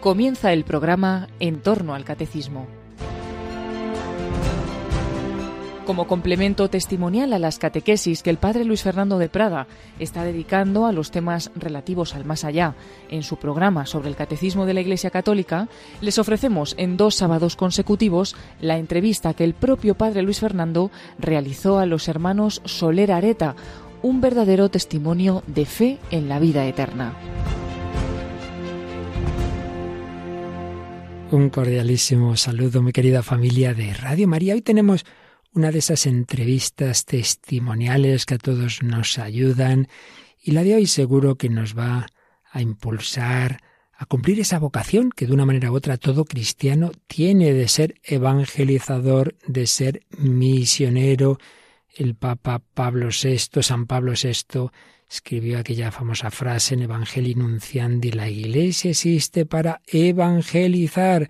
Comienza el programa En torno al Catecismo. Como complemento testimonial a las catequesis que el padre Luis Fernando de Prada está dedicando a los temas relativos al más allá en su programa sobre el Catecismo de la Iglesia Católica, les ofrecemos en dos sábados consecutivos la entrevista que el propio padre Luis Fernando realizó a los hermanos Soler Areta, un verdadero testimonio de fe en la vida eterna. Un cordialísimo saludo, mi querida familia de Radio María. Hoy tenemos una de esas entrevistas testimoniales que a todos nos ayudan y la de hoy seguro que nos va a impulsar a cumplir esa vocación que de una manera u otra todo cristiano tiene de ser evangelizador, de ser misionero. El Papa Pablo VI, San Pablo VI, escribió aquella famosa frase en Evangelii Nunciandi, la Iglesia existe para evangelizar.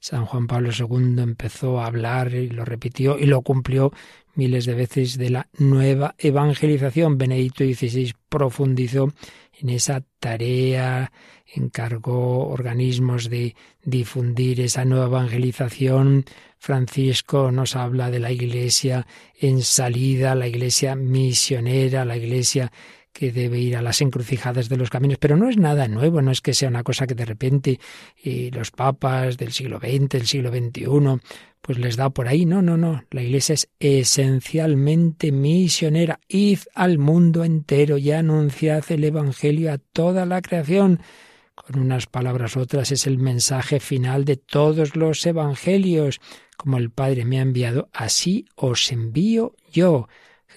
San Juan Pablo II empezó a hablar y lo repitió y lo cumplió miles de veces de la nueva evangelización. Benedicto XVI profundizó en esa tarea, encargó organismos de difundir esa nueva evangelización. Francisco nos habla de la iglesia en salida, la iglesia misionera, la iglesia que debe ir a las encrucijadas de los caminos, pero no es nada nuevo, no es que sea una cosa que de repente eh, los papas del siglo XX, del siglo XXI, pues les da por ahí. No, no, no. La Iglesia es esencialmente misionera. Id al mundo entero y anunciad el Evangelio a toda la creación. Con unas palabras otras es el mensaje final de todos los Evangelios. Como el Padre me ha enviado, así os envío yo.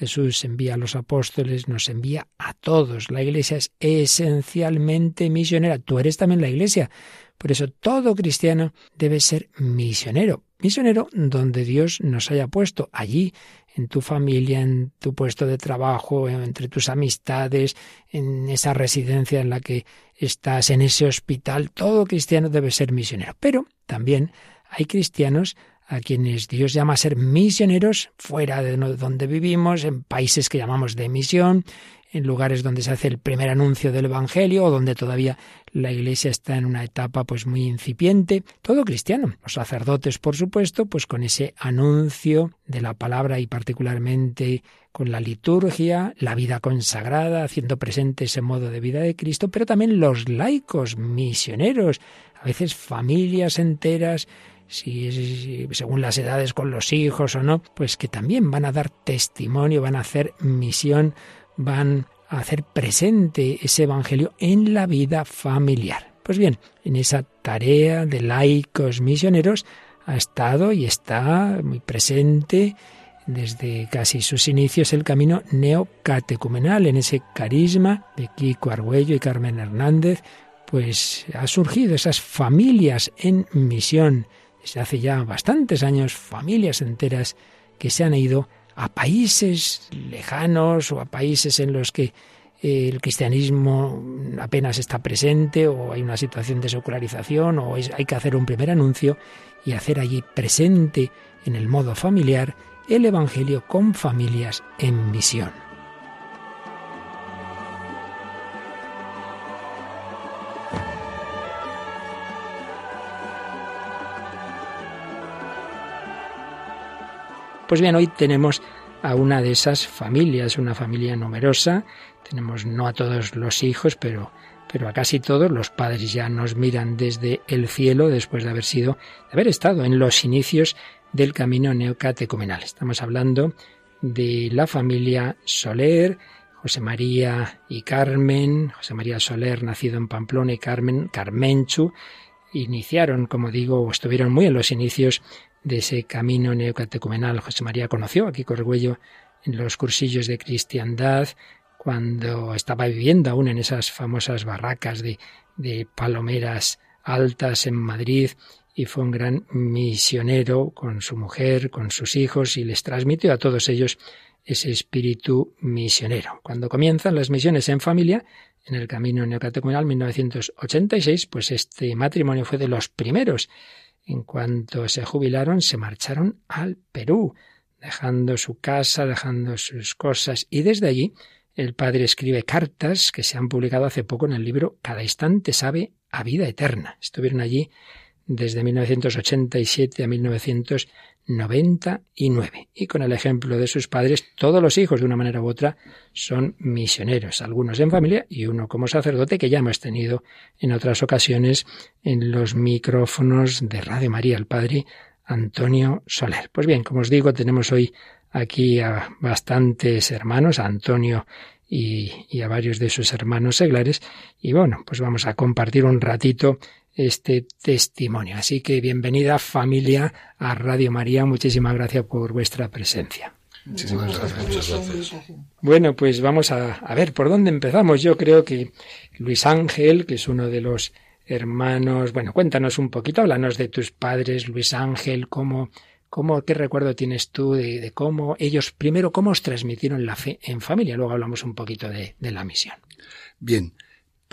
Jesús envía a los apóstoles, nos envía a todos. La iglesia es esencialmente misionera. Tú eres también la iglesia. Por eso todo cristiano debe ser misionero. Misionero donde Dios nos haya puesto, allí, en tu familia, en tu puesto de trabajo, entre tus amistades, en esa residencia en la que estás, en ese hospital. Todo cristiano debe ser misionero. Pero también hay cristianos a quienes Dios llama a ser misioneros fuera de donde vivimos, en países que llamamos de misión, en lugares donde se hace el primer anuncio del Evangelio o donde todavía la Iglesia está en una etapa pues muy incipiente, todo cristiano. Los sacerdotes, por supuesto, pues con ese anuncio de la palabra y particularmente con la liturgia, la vida consagrada, haciendo presente ese modo de vida de Cristo, pero también los laicos, misioneros, a veces familias enteras si, según las edades con los hijos o no, pues que también van a dar testimonio, van a hacer misión, van a hacer presente ese Evangelio en la vida familiar. Pues bien, en esa tarea de laicos misioneros ha estado y está muy presente desde casi sus inicios el camino neocatecumenal, en ese carisma de Kiko Argüello y Carmen Hernández, pues ha surgido esas familias en misión, desde hace ya bastantes años, familias enteras que se han ido a países lejanos o a países en los que eh, el cristianismo apenas está presente o hay una situación de secularización o hay que hacer un primer anuncio y hacer allí presente en el modo familiar el Evangelio con familias en misión. Pues bien, hoy tenemos a una de esas familias, una familia numerosa. Tenemos no a todos los hijos, pero, pero a casi todos. Los padres ya nos miran desde el cielo después de haber sido, de haber estado en los inicios del camino neocatecumenal. Estamos hablando de la familia Soler, José María y Carmen, José María Soler, nacido en Pamplona, y Carmen, Carmenchu, iniciaron, como digo, estuvieron muy en los inicios de ese camino neocatecumenal. José María conoció aquí Corgüello en los cursillos de cristiandad, cuando estaba viviendo aún en esas famosas barracas de, de palomeras altas en Madrid y fue un gran misionero con su mujer, con sus hijos y les transmitió a todos ellos ese espíritu misionero. Cuando comienzan las misiones en familia, en el camino neocatecumenal 1986, pues este matrimonio fue de los primeros en cuanto se jubilaron, se marcharon al Perú, dejando su casa, dejando sus cosas, y desde allí el padre escribe cartas que se han publicado hace poco en el libro Cada instante sabe a vida eterna. Estuvieron allí desde 1987 a 1999. Y con el ejemplo de sus padres, todos los hijos, de una manera u otra, son misioneros, algunos en familia y uno como sacerdote que ya hemos tenido en otras ocasiones en los micrófonos de Radio María, el padre Antonio Soler. Pues bien, como os digo, tenemos hoy aquí a bastantes hermanos, a Antonio y, y, a varios de sus hermanos seglares. Y bueno, pues vamos a compartir un ratito este testimonio. Así que bienvenida familia a Radio María. Muchísimas gracias por vuestra presencia. Muchísimas gracias. Bueno, pues vamos a, a, ver por dónde empezamos. Yo creo que Luis Ángel, que es uno de los hermanos, bueno, cuéntanos un poquito, háblanos de tus padres, Luis Ángel, cómo, cómo, qué recuerdo tienes tú de, de cómo ellos, primero, cómo os transmitieron la fe en familia, luego hablamos un poquito de, de la misión. Bien,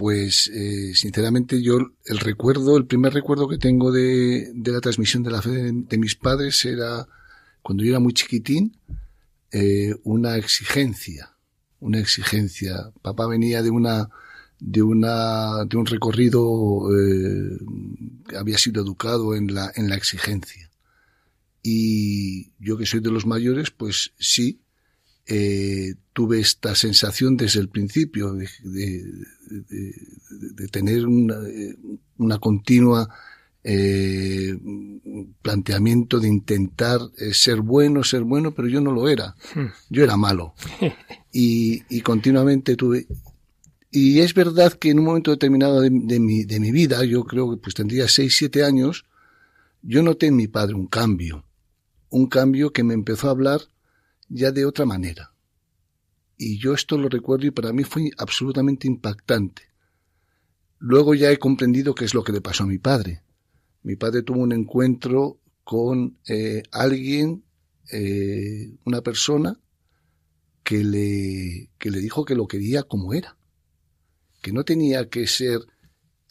pues eh, sinceramente yo el recuerdo, el primer recuerdo que tengo de, de la transmisión de la fe de, mis padres era cuando yo era muy chiquitín, eh, una exigencia, una exigencia. Papá venía de una de una de un recorrido eh, había sido educado en la en la exigencia y yo que soy de los mayores pues sí eh, tuve esta sensación desde el principio de, de, de, de tener una, una continua eh, planteamiento de intentar eh, ser bueno, ser bueno, pero yo no lo era. Yo era malo. Y, y continuamente tuve. Y es verdad que en un momento determinado de, de, mi, de mi vida, yo creo que pues tendría seis, siete años, yo noté en mi padre un cambio. Un cambio que me empezó a hablar ya de otra manera. Y yo esto lo recuerdo y para mí fue absolutamente impactante. Luego ya he comprendido qué es lo que le pasó a mi padre. Mi padre tuvo un encuentro con eh, alguien, eh, una persona, que le, que le dijo que lo quería como era, que no tenía que ser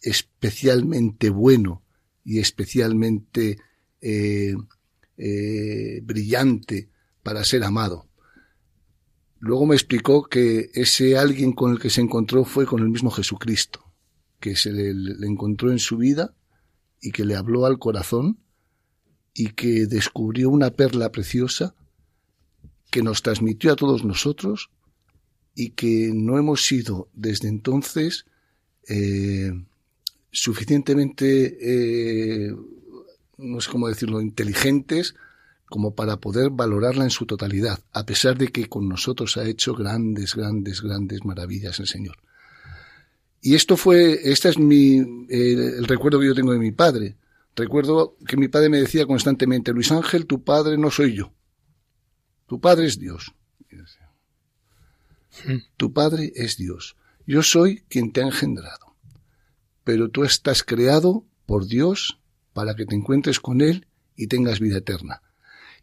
especialmente bueno y especialmente eh, brillante para ser amado. Luego me explicó que ese alguien con el que se encontró fue con el mismo Jesucristo, que se le, encontró en su vida y que le habló al corazón y que descubrió una perla preciosa que nos transmitió a todos nosotros y que no hemos sido desde entonces eh, suficientemente, eh, no sé cómo decirlo, inteligentes como para poder valorarla en su totalidad, a pesar de que con nosotros ha hecho grandes, grandes, grandes maravillas el Señor. Y esto fue, este es mi, eh, el recuerdo que yo tengo de mi padre. Recuerdo que mi padre me decía constantemente, Luis Ángel, tu padre no soy yo. Tu padre es Dios. Tu padre es Dios. Yo soy quien te ha engendrado. Pero tú estás creado por Dios para que te encuentres con Él y tengas vida eterna.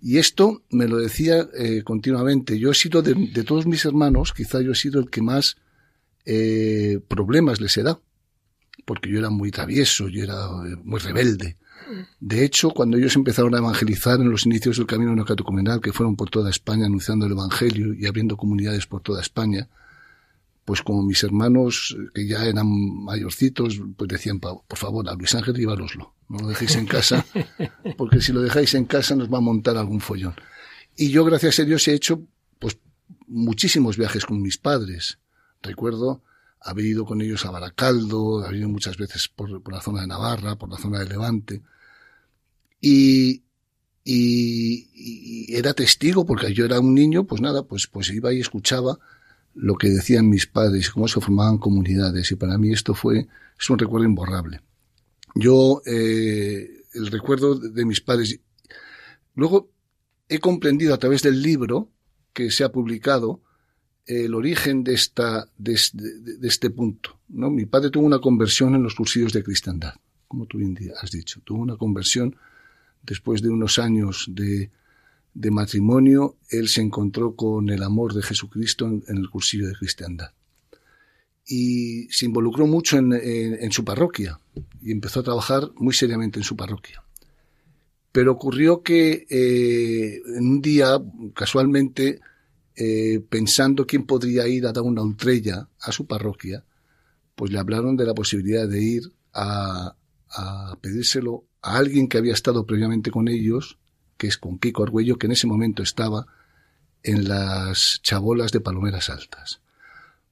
Y esto me lo decía eh, continuamente. Yo he sido de, de, todos mis hermanos, quizá yo he sido el que más eh, problemas les he dado, porque yo era muy travieso, yo era eh, muy rebelde. De hecho, cuando ellos empezaron a evangelizar en los inicios del camino neocatecumenal, que fueron por toda España anunciando el Evangelio y abriendo comunidades por toda España, pues como mis hermanos, que ya eran mayorcitos, pues decían, por favor, a Luis Ángel llévaloslo, no lo dejéis en casa, porque si lo dejáis en casa nos va a montar algún follón. Y yo, gracias a Dios, he hecho, pues, muchísimos viajes con mis padres. Recuerdo haber ido con ellos a Baracaldo, haber ido muchas veces por, por la zona de Navarra, por la zona de Levante. Y, y, y, era testigo, porque yo era un niño, pues nada, pues, pues iba y escuchaba lo que decían mis padres, cómo se formaban comunidades, y para mí esto fue, es un recuerdo imborrable. Yo, eh, el recuerdo de mis padres, luego he comprendido a través del libro que se ha publicado, el origen de esta, de, este punto. ¿no? Mi padre tuvo una conversión en los cursillos de cristiandad, como tú bien has dicho. Tuvo una conversión después de unos años de, matrimonio. Él se encontró con el amor de Jesucristo en, en el cursillo de cristiandad. Y se involucró mucho en, su parroquia y empezó a trabajar muy seriamente en su parroquia. Pero ocurrió que eh, un día, casualmente, eh, pensando quién podría ir a dar una ultrella a su parroquia, pues le hablaron de la posibilidad de ir a, a pedírselo a alguien que había estado previamente con ellos, que es con Kiko Argüello, que en ese momento estaba en las chabolas de Palomeras Altas.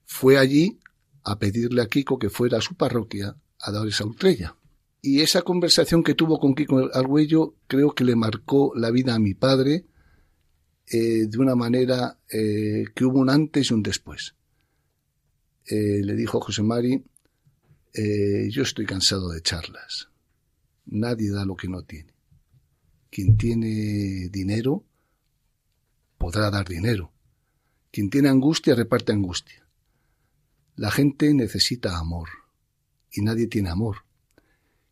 Fue allí a pedirle a Kiko que fuera a su parroquia a dar esa ultrella. Y esa conversación que tuvo con Kiko Argüello creo que le marcó la vida a mi padre eh, de una manera eh, que hubo un antes y un después. Eh, le dijo José Mari, yo estoy cansado de charlas. Nadie da lo que no tiene. Quien tiene dinero podrá dar dinero. Quien tiene angustia reparte angustia. La gente necesita amor y nadie tiene amor.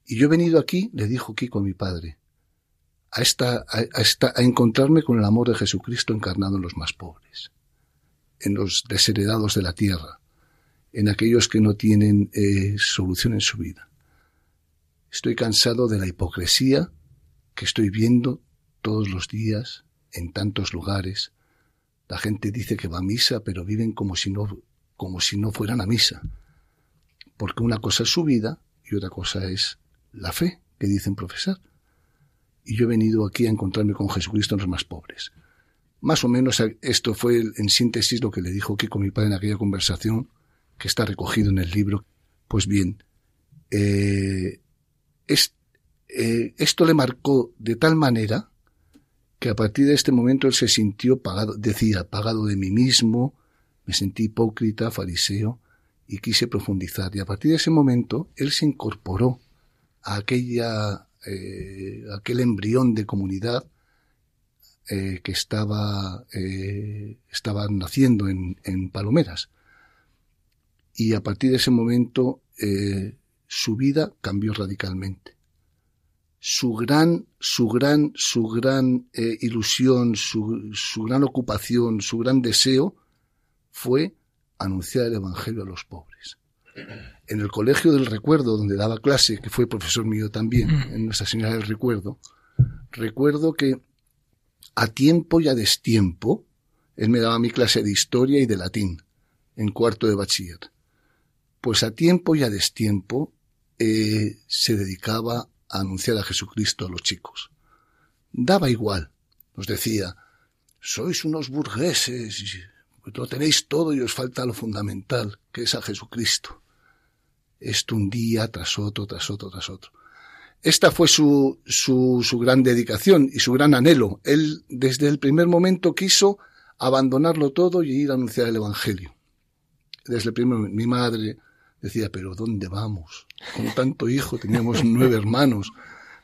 Y yo he venido aquí, le dijo Kiko a mi padre, a, esta, a, a encontrarme con el amor de Jesucristo encarnado en los más pobres, en los desheredados de la tierra, en aquellos que no tienen eh, solución en su vida. Estoy cansado de la hipocresía que estoy viendo todos los días en tantos lugares. La gente dice que va a misa, pero viven como si no, como si no fueran a misa. Porque una cosa es su vida y otra cosa es la fe que dicen profesar y yo he venido aquí a encontrarme con Jesucristo en los más pobres. Más o menos esto fue en síntesis lo que le dijo Kiko mi padre en aquella conversación que está recogido en el libro. Pues bien, eh, es, eh, esto le marcó de tal manera que a partir de este momento él se sintió pagado, decía, pagado de mí mismo, me sentí hipócrita, fariseo, y quise profundizar. Y a partir de ese momento él se incorporó a aquella eh, aquel embrión de comunidad eh, que estaba, eh, naciendo en, en, Palomeras. Y a partir de ese momento su vida cambió radicalmente. Su gran, su gran, su gran ilusión, su, su gran ocupación, su gran deseo fue anunciar el Evangelio a los pobres en el Colegio del Recuerdo, donde daba clase, que fue profesor mío también, mm. en Nuestra Señora del Recuerdo, recuerdo que a tiempo y a destiempo, él me daba mi clase de historia y de latín, en cuarto de bachiller. Pues a tiempo y a destiempo eh, se dedicaba a anunciar a Jesucristo a los chicos. Daba igual, nos decía, sois unos burgueses, lo tenéis todo y os falta lo fundamental, que es a Jesucristo esto un día tras otro, tras otro, tras otro. Esta fue su, su, su gran dedicación y su gran anhelo. Él desde el primer momento quiso abandonarlo todo y ir a anunciar el Evangelio. Desde el primer momento, mi madre decía, pero ¿dónde vamos? Con tanto hijo, teníamos nueve hermanos.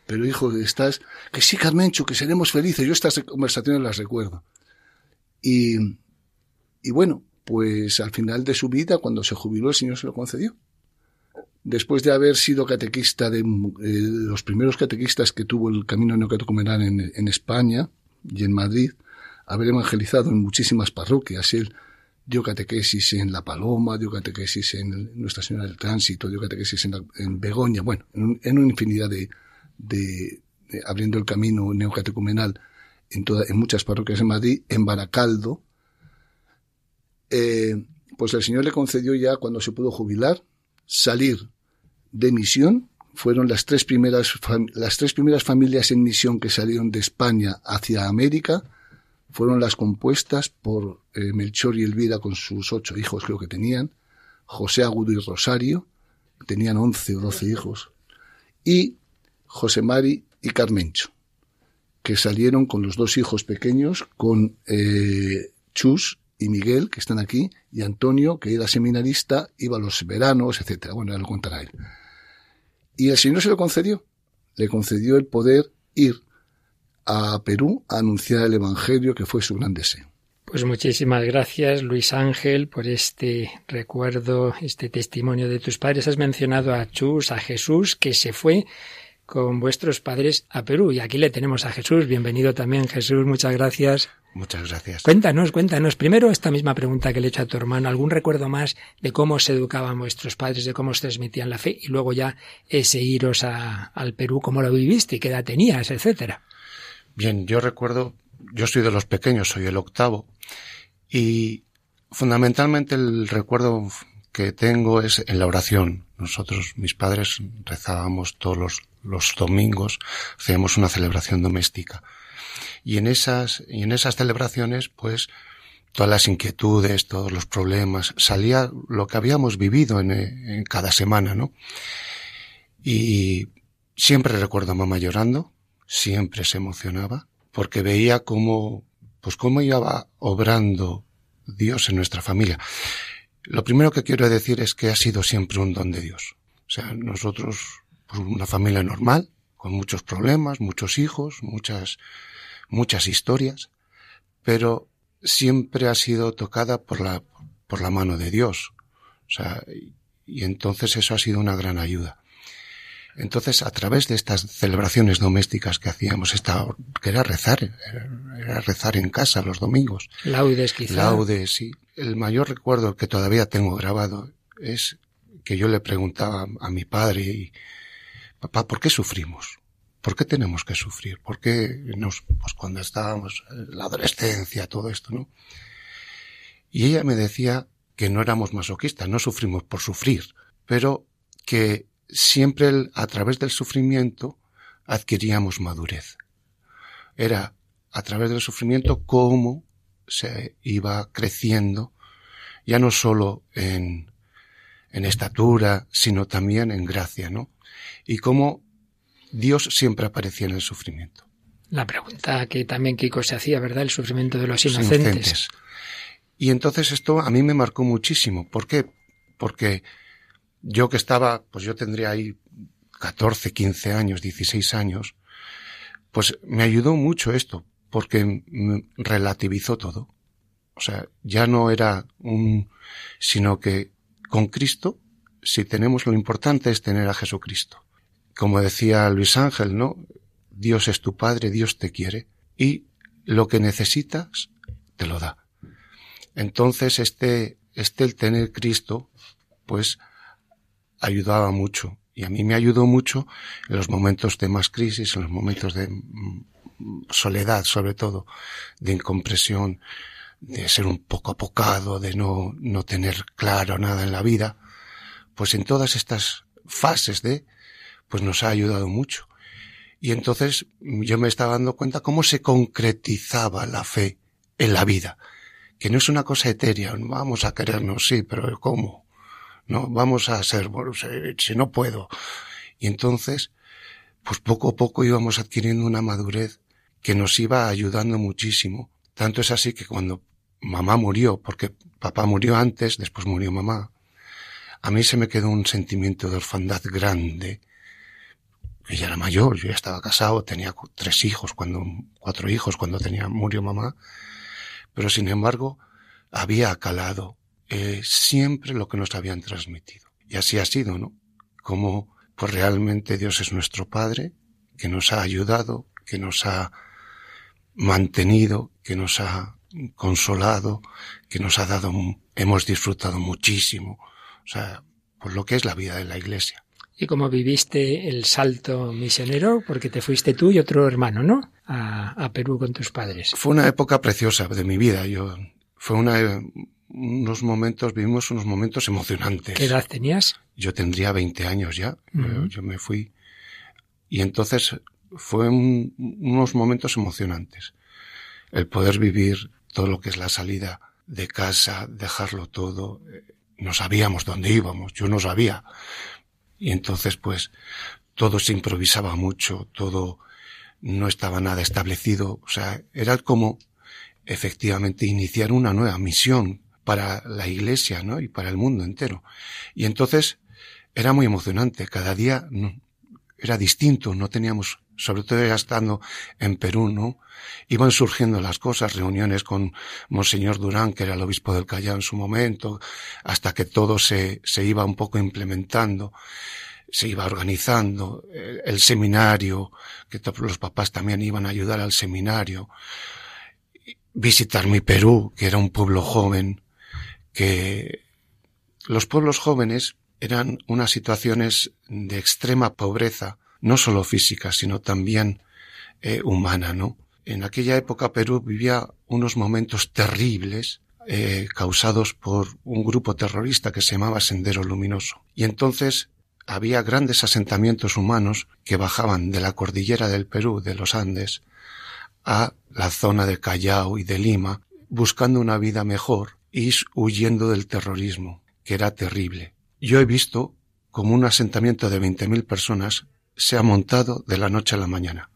Pero hijo, estás, que sí, Carmencho, que seremos felices. Yo estas conversaciones las recuerdo. Y, y bueno, pues al final de su vida, cuando se jubiló, el Señor se lo concedió después de haber sido catequista de, eh, los primeros catequistas que tuvo el camino neocatecumenal en, en España y en Madrid, haber evangelizado en muchísimas parroquias. Él dio catequesis en La Paloma, dio catequesis en Nuestra Señora del Tránsito, dio catequesis en, Begoña, bueno, en, una infinidad de, de, abriendo el camino neocatecumenal en, toda, en muchas parroquias en Madrid, en Baracaldo. Eh, pues el Señor le concedió ya cuando se pudo jubilar salir de misión. Fueron las tres primeras, las tres primeras familias en misión que salieron de España hacia América, fueron las compuestas por eh, Melchor y Elvira con sus ocho hijos creo que tenían, José Agudo y Rosario, tenían once o doce hijos, y José Mari y Carmencho, que salieron con los dos hijos pequeños, con eh, Chus y Miguel, que están aquí, y Antonio, que era seminarista, iba a los veranos, etcétera. Bueno, ya lo contará él. Y el Señor se lo concedió. Le concedió el poder ir a Perú a anunciar el Evangelio, que fue su gran deseo. Pues muchísimas gracias, Luis Ángel, por este recuerdo, este testimonio de tus padres. Has mencionado a Chus, a Jesús, que se fue con vuestros padres a Perú. Y aquí le tenemos a Jesús. Bienvenido también, Jesús. Muchas gracias. Muchas gracias. Cuéntanos, cuéntanos. Primero esta misma pregunta que le he hecho a tu hermano. ¿Algún recuerdo más de cómo se educaban vuestros padres, de cómo se transmitían la fe? Y luego ya ese iros a, al Perú, cómo lo viviste, qué edad tenías, etcétera. Bien, yo recuerdo, yo soy de los pequeños, soy el octavo. Y fundamentalmente el recuerdo que tengo es en la oración. Nosotros, mis padres, rezábamos todos los, los domingos, hacíamos una celebración doméstica. Y en esas, y en esas celebraciones, pues, todas las inquietudes, todos los problemas, salía lo que habíamos vivido en, en cada semana, ¿no? Y siempre recuerdo a mamá llorando, siempre se emocionaba, porque veía cómo, pues cómo iba obrando Dios en nuestra familia. Lo primero que quiero decir es que ha sido siempre un don de Dios. O sea, nosotros, pues una familia normal, con muchos problemas, muchos hijos, muchas, muchas historias, pero siempre ha sido tocada por la, por la mano de Dios. O sea, y entonces eso ha sido una gran ayuda. Entonces, a través de estas celebraciones domésticas que hacíamos, esta, que era rezar, era rezar en casa los domingos. Laudes, quizá. Laudes, sí. El mayor recuerdo que todavía tengo grabado es que yo le preguntaba a mi padre y, papá, ¿por qué sufrimos? ¿Por qué tenemos que sufrir? ¿Por qué nos, pues cuando estábamos en la adolescencia, todo esto, no? Y ella me decía que no éramos masoquistas, no sufrimos por sufrir, pero que siempre a través del sufrimiento adquiríamos madurez. Era a través del sufrimiento cómo se iba creciendo, ya no solo en, en estatura, sino también en gracia, ¿no? Y cómo Dios siempre aparecía en el sufrimiento. La pregunta que también Kiko se hacía, ¿verdad? El sufrimiento de los inocentes. inocentes. Y entonces esto a mí me marcó muchísimo. ¿Por qué? Porque yo que estaba, pues yo tendría ahí 14, 15 años, 16 años, pues me ayudó mucho esto, porque relativizó todo. O sea, ya no era un, sino que con Cristo, si tenemos lo importante es tener a Jesucristo. Como decía Luis Ángel, ¿no? Dios es tu Padre, Dios te quiere y lo que necesitas te lo da. Entonces este, este el tener Cristo, pues ayudaba mucho. Y a mí me ayudó mucho en los momentos de más crisis, en los momentos de mm, soledad, sobre todo, de incompresión, de ser un poco apocado, de no, no tener claro nada en la vida. Pues en todas estas fases de, pues nos ha ayudado mucho. Y entonces yo me estaba dando cuenta cómo se concretizaba la fe en la vida. Que no es una cosa etérea, vamos a querernos, sí, pero ¿cómo? no, vamos a ser, bueno, si no puedo. Y entonces, pues poco a poco íbamos adquiriendo una madurez que nos iba ayudando muchísimo. Tanto es así que cuando mamá murió, porque papá murió antes, después murió mamá, a mí se me quedó un sentimiento de orfandad grande. Ella era mayor, yo ya estaba casado, tenía tres hijos cuando, cuatro hijos cuando tenía, murió mamá. Pero sin embargo, había calado eh, siempre lo que nos habían transmitido. Y así ha sido, ¿no? Como pues realmente Dios es nuestro Padre, que nos ha ayudado, que nos ha mantenido, que nos ha consolado, que nos ha dado, hemos disfrutado muchísimo. O sea, por lo que es la vida de la Iglesia. ¿Y cómo viviste el salto misionero? Porque te fuiste tú y otro hermano, ¿no? A, a Perú con tus padres. Fue una época preciosa de mi vida. Yo, fue una, unos momentos, vivimos unos momentos emocionantes. ¿Qué edad tenías? Yo tendría 20 años ya. Yo me fui. Y entonces fue unos momentos emocionantes. El poder vivir todo lo que es la salida de casa, dejarlo todo. No sabíamos dónde íbamos, yo no sabía. Y entonces pues todo se improvisaba mucho, todo no estaba nada establecido. O sea, era como efectivamente iniciar una nueva misión para la iglesia, ¿no? Y para el mundo entero. Y entonces era muy emocionante. Cada día era distinto. No teníamos, sobre todo ya estando en Perú, ¿no? Iban surgiendo las cosas, reuniones con Monseñor Durán, que era el obispo del Callao en su momento, hasta que todo se, se iba un poco implementando se iba organizando, el, el, seminario, que los papás también iban a ayudar al seminario, visitar mi Perú, que era un pueblo joven, que los pueblos jóvenes eran unas situaciones de extrema pobreza, no solo física, sino también eh, humana, ¿no? En aquella época Perú vivía unos momentos terribles eh, causados por un grupo terrorista que se llamaba Sendero Luminoso. Y entonces había grandes asentamientos humanos que bajaban de la cordillera del Perú, de los Andes, a la zona de Callao y de Lima, buscando una vida mejor y huyendo del terrorismo, que era terrible. Yo he visto como un asentamiento de 20.000 personas se ha montado de la noche a la mañana,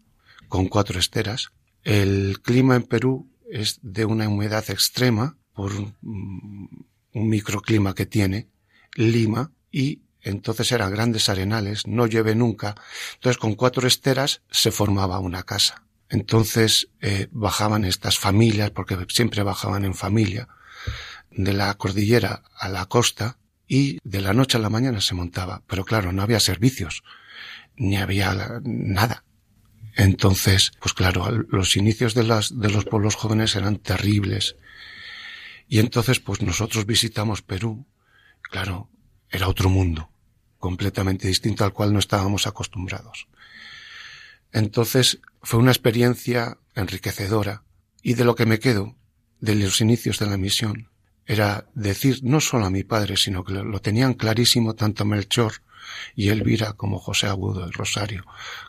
con cuatro esteras. El clima en Perú es de una humedad extrema por un, microclima que tiene, Lima, y entonces eran grandes arenales, no llueve nunca. Entonces con cuatro esteras se formaba una casa. Entonces eh, bajaban estas familias, porque siempre bajaban en familia, de la cordillera a la costa y de la noche a la mañana se montaba. Pero claro, no había servicios, ni había nada. Entonces, pues claro, los inicios de, las, de los pueblos jóvenes eran terribles. Y entonces, pues nosotros visitamos Perú. Claro, era otro mundo, completamente distinto al cual no estábamos acostumbrados. Entonces, fue una experiencia enriquecedora. Y de lo que me quedo, de los inicios de la misión, era decir no solo a mi padre, sino que lo tenían clarísimo tanto Melchor y Elvira como José Agudo y Rosario,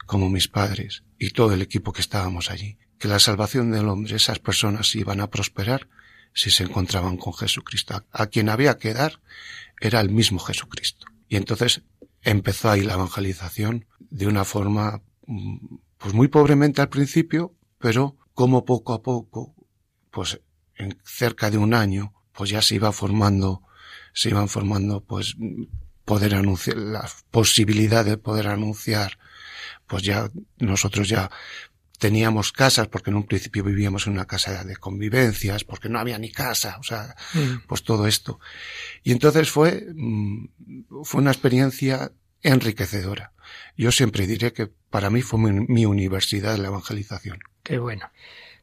como mis padres y todo el equipo que estábamos allí, que la salvación del hombre, esas personas iban a prosperar si se encontraban con Jesucristo. A quien había que dar era el mismo Jesucristo. Y entonces empezó ahí la evangelización de una forma, mm, pues muy pobremente al principio, pero como poco a poco, pues en cerca de un año, pues ya se iba formando, se iban formando, pues, poder anunciar, la posibilidad de poder anunciar, pues ya nosotros ya teníamos casas, porque en un principio vivíamos en una casa de convivencias, porque no había ni casa, o sea, mm. pues todo esto. Y entonces fue, mm, fue una experiencia enriquecedora. Yo siempre diré que para mí fue mi, mi universidad la evangelización. Qué bueno.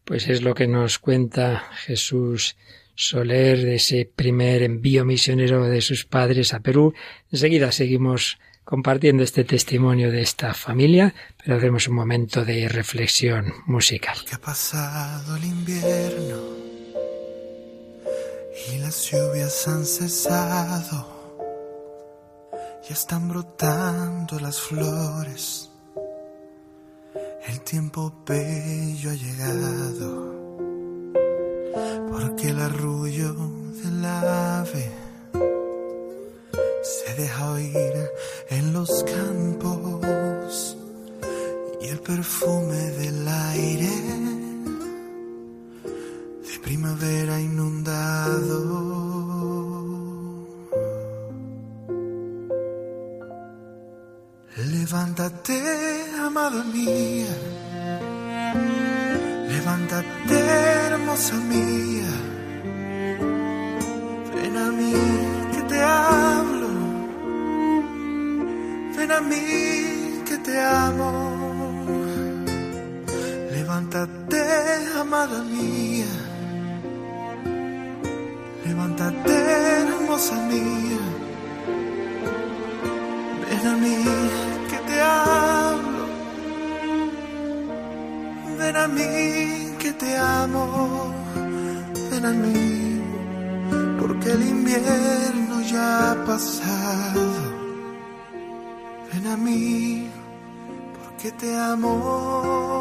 Pues es lo que nos cuenta Jesús Soler de ese primer envío misionero de sus padres a Perú. Enseguida seguimos compartiendo este testimonio de esta familia, pero haremos un momento de reflexión musical. Que ha pasado el invierno y las lluvias han cesado, ya están brotando las flores, el tiempo bello ha llegado porque el arrullo del ave se deja oír en los campos y el perfume del aire de primavera inundado. Levántate, amada mía Levántate, hermosa mía. Ven a mí que te hablo. Ven a mí que te amo. Levántate, amada mía. Levántate, hermosa mía. Ven a mí que te hablo ven a mí que te amo, ven a mí, porque el invierno ya ha pasado. Ven a mí, porque te amo.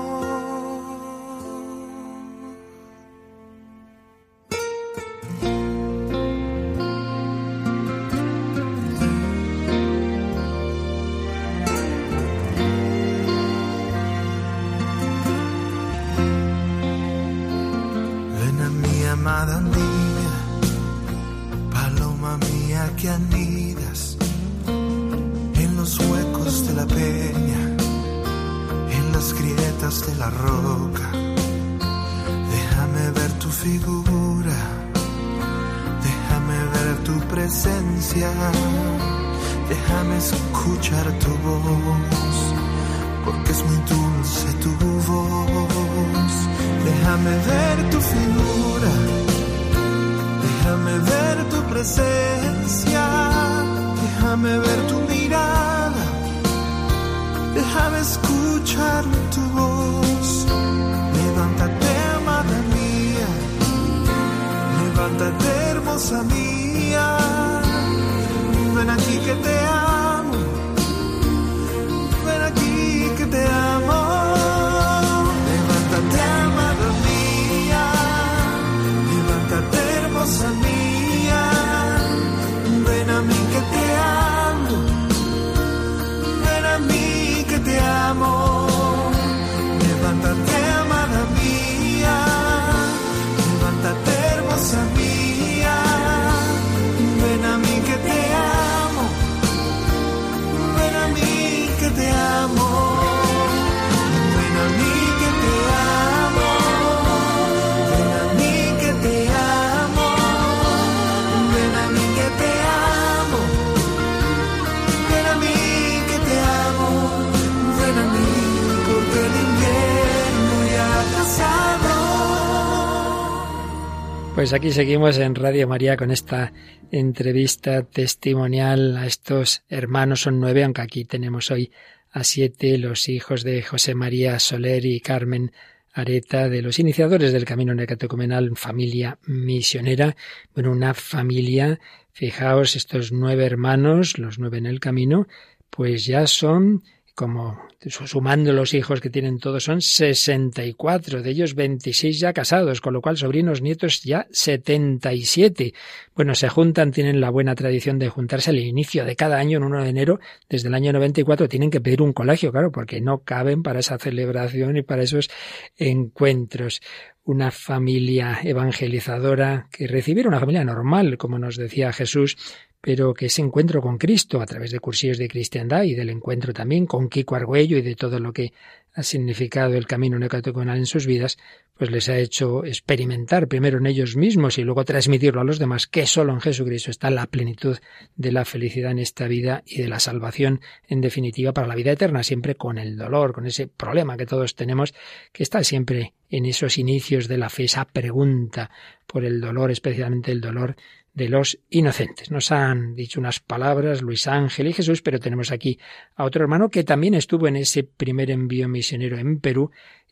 Pues aquí seguimos en Radio María con esta entrevista testimonial a estos hermanos. Son nueve, aunque aquí tenemos hoy a siete, los hijos de José María Soler y Carmen Areta, de los iniciadores del Camino Necatecumenal, familia misionera. Bueno, una familia, fijaos, estos nueve hermanos, los nueve en el camino, pues ya son como sumando los hijos que tienen todos son 64, de ellos 26 ya casados, con lo cual sobrinos nietos ya 77. Bueno, se juntan, tienen la buena tradición de juntarse al inicio de cada año, en 1 de enero, desde el año 94, tienen que pedir un colegio, claro, porque no caben para esa celebración y para esos encuentros una familia evangelizadora que recibiera una familia normal, como nos decía Jesús, pero que ese encuentro con Cristo a través de cursillos de cristiandad y del encuentro también con Kiko Argüello y de todo lo que ha significado el camino neocatecumenal en sus vidas, pues les ha hecho experimentar primero en ellos mismos y luego transmitirlo a los demás que solo en Jesucristo está la plenitud de la felicidad en esta vida y de la salvación en definitiva para la vida eterna, siempre con el dolor, con ese problema que todos tenemos, que está siempre en esos inicios de la fe, esa pregunta por el dolor, especialmente el dolor de los inocentes. Nos han dicho unas palabras Luis Ángel y Jesús, pero tenemos aquí a otro hermano que también estuvo en ese primer envío misionero en Perú.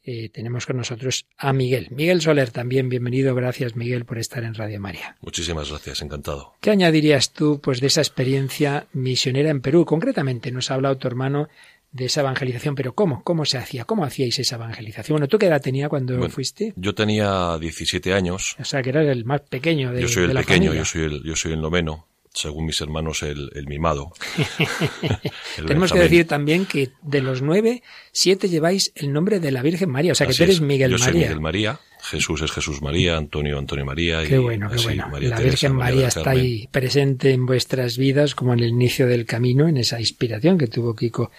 Eh, tenemos con nosotros a Miguel. Miguel Soler también, bienvenido. Gracias, Miguel, por estar en Radio María. Muchísimas gracias, encantado. ¿Qué añadirías tú pues, de esa experiencia misionera en Perú? Concretamente, nos ha hablado tu hermano de esa evangelización, pero ¿cómo? ¿Cómo se hacía? ¿Cómo hacíais esa evangelización? Bueno, ¿tú qué edad tenía cuando Bueno, fuiste? Yo tenía 17 años. O sea, que eras el más pequeño de yo soy de el la pequeño, familia. yo soy el, yo soy el noveno. Según mis hermanos, el, el mimado. El Tenemos que decir también que de los nueve, siete lleváis el nombre de la Virgen María. O sea, que Así tú eres es. Miguel yo soy María. Miguel María. Jesús es Jesús María, Antonio Antonio María. y Qué bueno, qué bueno. María la Teresa, Virgen María está Carmen. ahí presente en vuestras vidas como en el inicio del camino, en esa inspiración que tuvo Kiko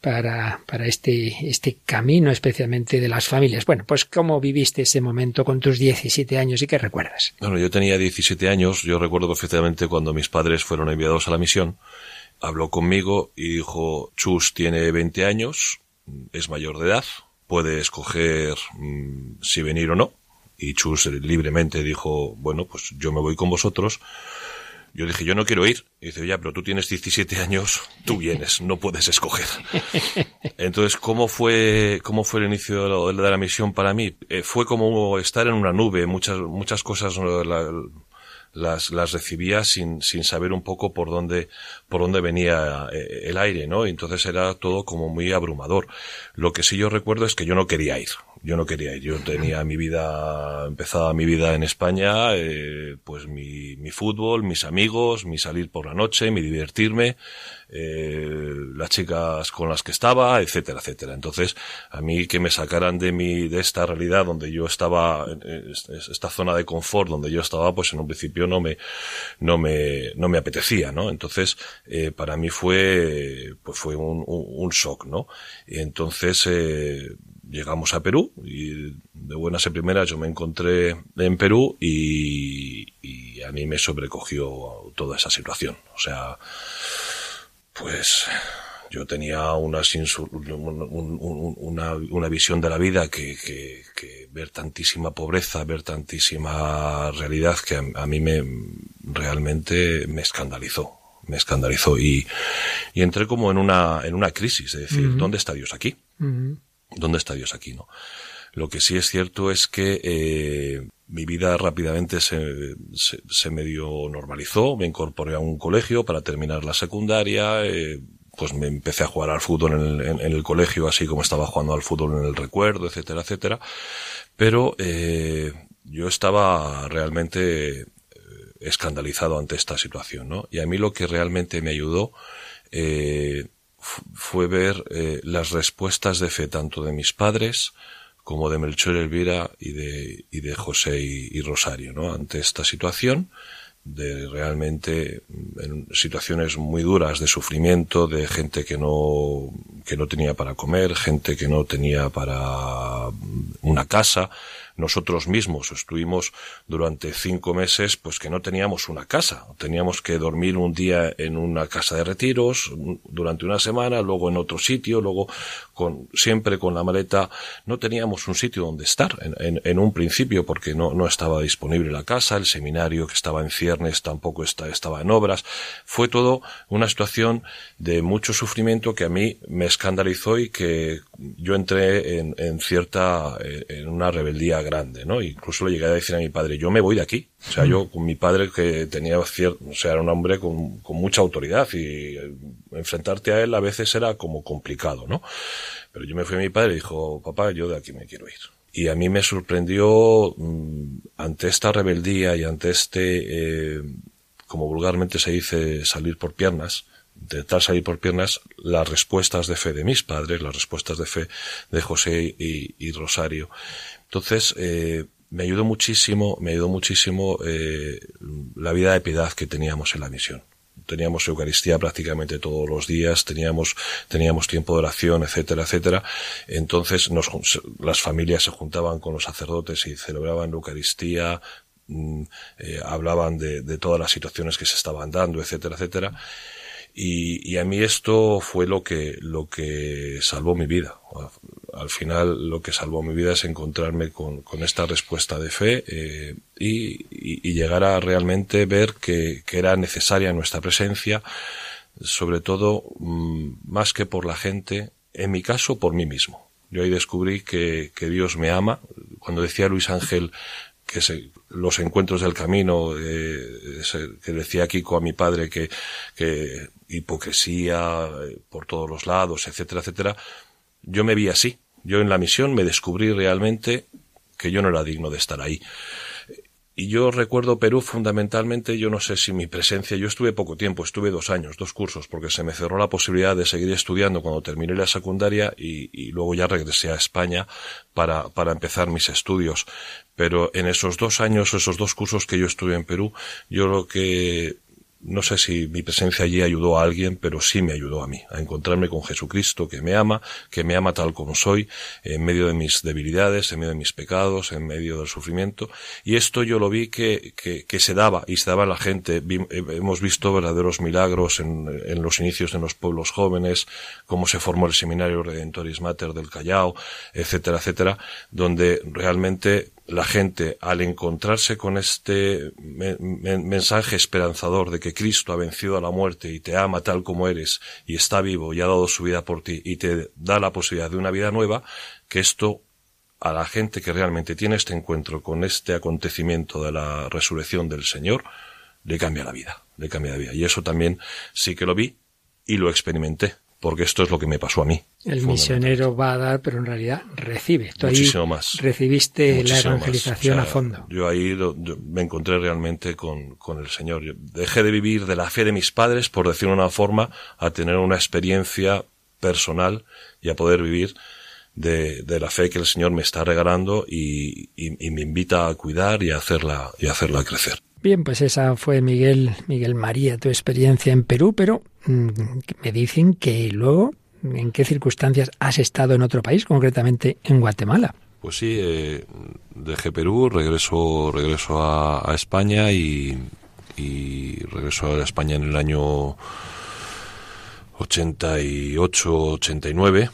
para, para este, este camino, especialmente de las familias. Bueno, pues ¿cómo viviste ese momento con tus 17 años y qué recuerdas? Bueno, yo tenía 17 años. Yo recuerdo perfectamente cuando mis padres fueron enviados a la misión. Habló conmigo y dijo, Chus tiene 20 años, es mayor de edad, puede escoger mm, si venir o no. Y Chus eh, libremente dijo, bueno, pues yo me voy con vosotros. Yo dije, yo no quiero ir. Y dice, ya, pero tú tienes 17 años, tú vienes, no puedes escoger. Entonces, ¿cómo fue, cómo fue el inicio de la, de la misión para mí? Eh, fue como estar en una nube, muchas, muchas cosas la- las, las recibía sin, sin saber un poco por dónde, por dónde venía eh, el aire, ¿no? Y entonces era todo como muy abrumador. Lo que sí yo recuerdo es que yo no quería ir. Yo no quería ir. Yo tenía mi vida, empezaba mi vida en España, eh, pues mi, mi fútbol, mis amigos, mi salir por la noche, mi divertirme, eh, las chicas con las que estaba, etcétera, etcétera. Entonces, a mí que me sacaran de mi, de esta realidad donde yo estaba, esta zona de confort donde yo estaba, pues en un principio no me, no me, no me apetecía, ¿no? Entonces, eh, para mí fue, pues fue un, un, un shock, ¿no? Y entonces, eh, llegamos a Perú y de buenas a primeras yo me encontré en Perú y, y a mí me sobrecogió toda esa situación. O sea, pues yo tenía una, una, una visión de la vida que, que- que ver tantísima pobreza, ver tantísima realidad que a, a mí me realmente me escandalizó, me escandalizó y, y entré como en una, en una crisis de decir, ¿dónde está Dios aquí? ¿Dónde está Dios aquí, no? Lo que sí es cierto es que eh, mi vida rápidamente se, se, se, medio normalizó, me incorporé a un colegio para terminar la secundaria, eh, pues me empecé a jugar al fútbol en el, en, el, colegio, así como estaba jugando al fútbol en el recuerdo, etcétera, etcétera. Pero eh, yo estaba realmente eh, escandalizado ante esta situación, ¿no? Y a mí lo que realmente me ayudó eh, fue ver eh, las respuestas de fe tanto de mis padres como de Melchor Elvira y de, y de José y, Rosario, ¿no? Ante esta situación de realmente en situaciones muy duras de sufrimiento, de gente que no, que no tenía para comer, gente que no tenía para una casa. Nosotros mismos estuvimos durante cinco meses, pues que no teníamos una casa. Teníamos que dormir un día en una casa de retiros, durante una semana, luego en otro sitio, luego con, siempre con la maleta. No teníamos un sitio donde estar en, en, en un principio porque no, no estaba disponible la casa, el seminario que estaba en ciernes tampoco está, estaba en obras. Fue todo una situación de mucho sufrimiento que a mí me escandalizó y que yo entré en, en cierta, en una rebeldía grande, ¿no? Incluso le llegué a decir a mi padre, yo me voy de aquí. O sea, yo con mi padre que tenía cierto, o sea, era un hombre con, con mucha autoridad y enfrentarte a él a veces era como complicado, ¿no? Pero yo me fui a mi padre y dijo, papá, yo de aquí me quiero ir. Y a mí me sorprendió mmm, ante esta rebeldía y ante este, eh, como vulgarmente se dice, salir por piernas, intentar salir por piernas, las respuestas de fe de mis padres, las respuestas de fe de José y, Rosario. Entonces, eh, me ayudó muchísimo, me ayudó muchísimo eh, la vida de piedad que teníamos en la misión. Teníamos Eucaristía prácticamente todos los días, teníamos, teníamos tiempo de oración, etcétera, etcétera. Entonces las familias se juntaban con los sacerdotes y celebraban Eucaristía, eh, hablaban de, de, todas las situaciones que se estaban dando, etcétera, etcétera. Y, y, a mí esto fue lo que, lo que salvó mi vida. Al final lo que salvó mi vida es encontrarme con, con esta respuesta de fe eh, y, y, y, llegar a realmente ver que, que, era necesaria nuestra presencia, sobre todo mmm, más que por la gente, en mi caso por mí mismo. Yo ahí descubrí que, que Dios me ama. Cuando decía Luis Ángel que se, los encuentros del camino, eh, que decía Kiko a mi padre que, que hipocresía eh, por todos los lados, etcétera, etcétera, yo me vi así. Yo en la misión me descubrí realmente que yo no era digno de estar ahí. Y yo recuerdo Perú fundamentalmente, yo no sé si mi presencia, yo estuve poco tiempo, estuve dos años, dos cursos, porque se me cerró la posibilidad de seguir estudiando cuando terminé la secundaria y, luego ya regresé a España para, para empezar mis estudios. Pero en esos dos años, esos dos cursos que yo estuve en Perú, yo lo que no sé si mi presencia allí ayudó a alguien, pero sí me ayudó a mí, a encontrarme con Jesucristo que me ama, que me ama tal como soy, en medio de mis debilidades, en medio de mis pecados, en medio del sufrimiento. Y esto yo lo vi que, que, que se daba, y se daba a la gente. Vi, hemos visto verdaderos milagros en, en, los inicios de los pueblos jóvenes, cómo se formó el seminario Redentoris Mater del Callao, etcétera, etcétera, donde realmente la gente al encontrarse con este me me mensaje esperanzador de que Cristo ha vencido a la muerte y te ama tal como eres y está vivo y ha dado su vida por ti y te da la posibilidad de una vida nueva, que esto a la gente que realmente tiene este encuentro con este acontecimiento de la resurrección del Señor, le cambia la vida, le cambia la vida. Y eso también sí que lo vi y lo experimenté porque esto es lo que me pasó a mí. El misionero va a dar, pero en realidad recibe. Tú Muchísimo más. Recibiste Muchísimo la evangelización o sea, a fondo. Yo ahí lo, yo me encontré realmente con, con el Señor. Yo dejé de vivir de la fe de mis padres, por decirlo de una forma, a tener una experiencia personal y a poder vivir de, de, la fe que el Señor me está regalando y, y, y, me invita a cuidar y a hacerla, y a hacerla crecer. Bien, pues esa fue Miguel, Miguel María, tu experiencia en Perú, pero mmm, me dicen que luego, ¿en qué circunstancias has estado en otro país, concretamente en Guatemala? Pues sí, eh, dejé Perú, regreso, regreso a, España y, y, regreso a España en el año 88-89.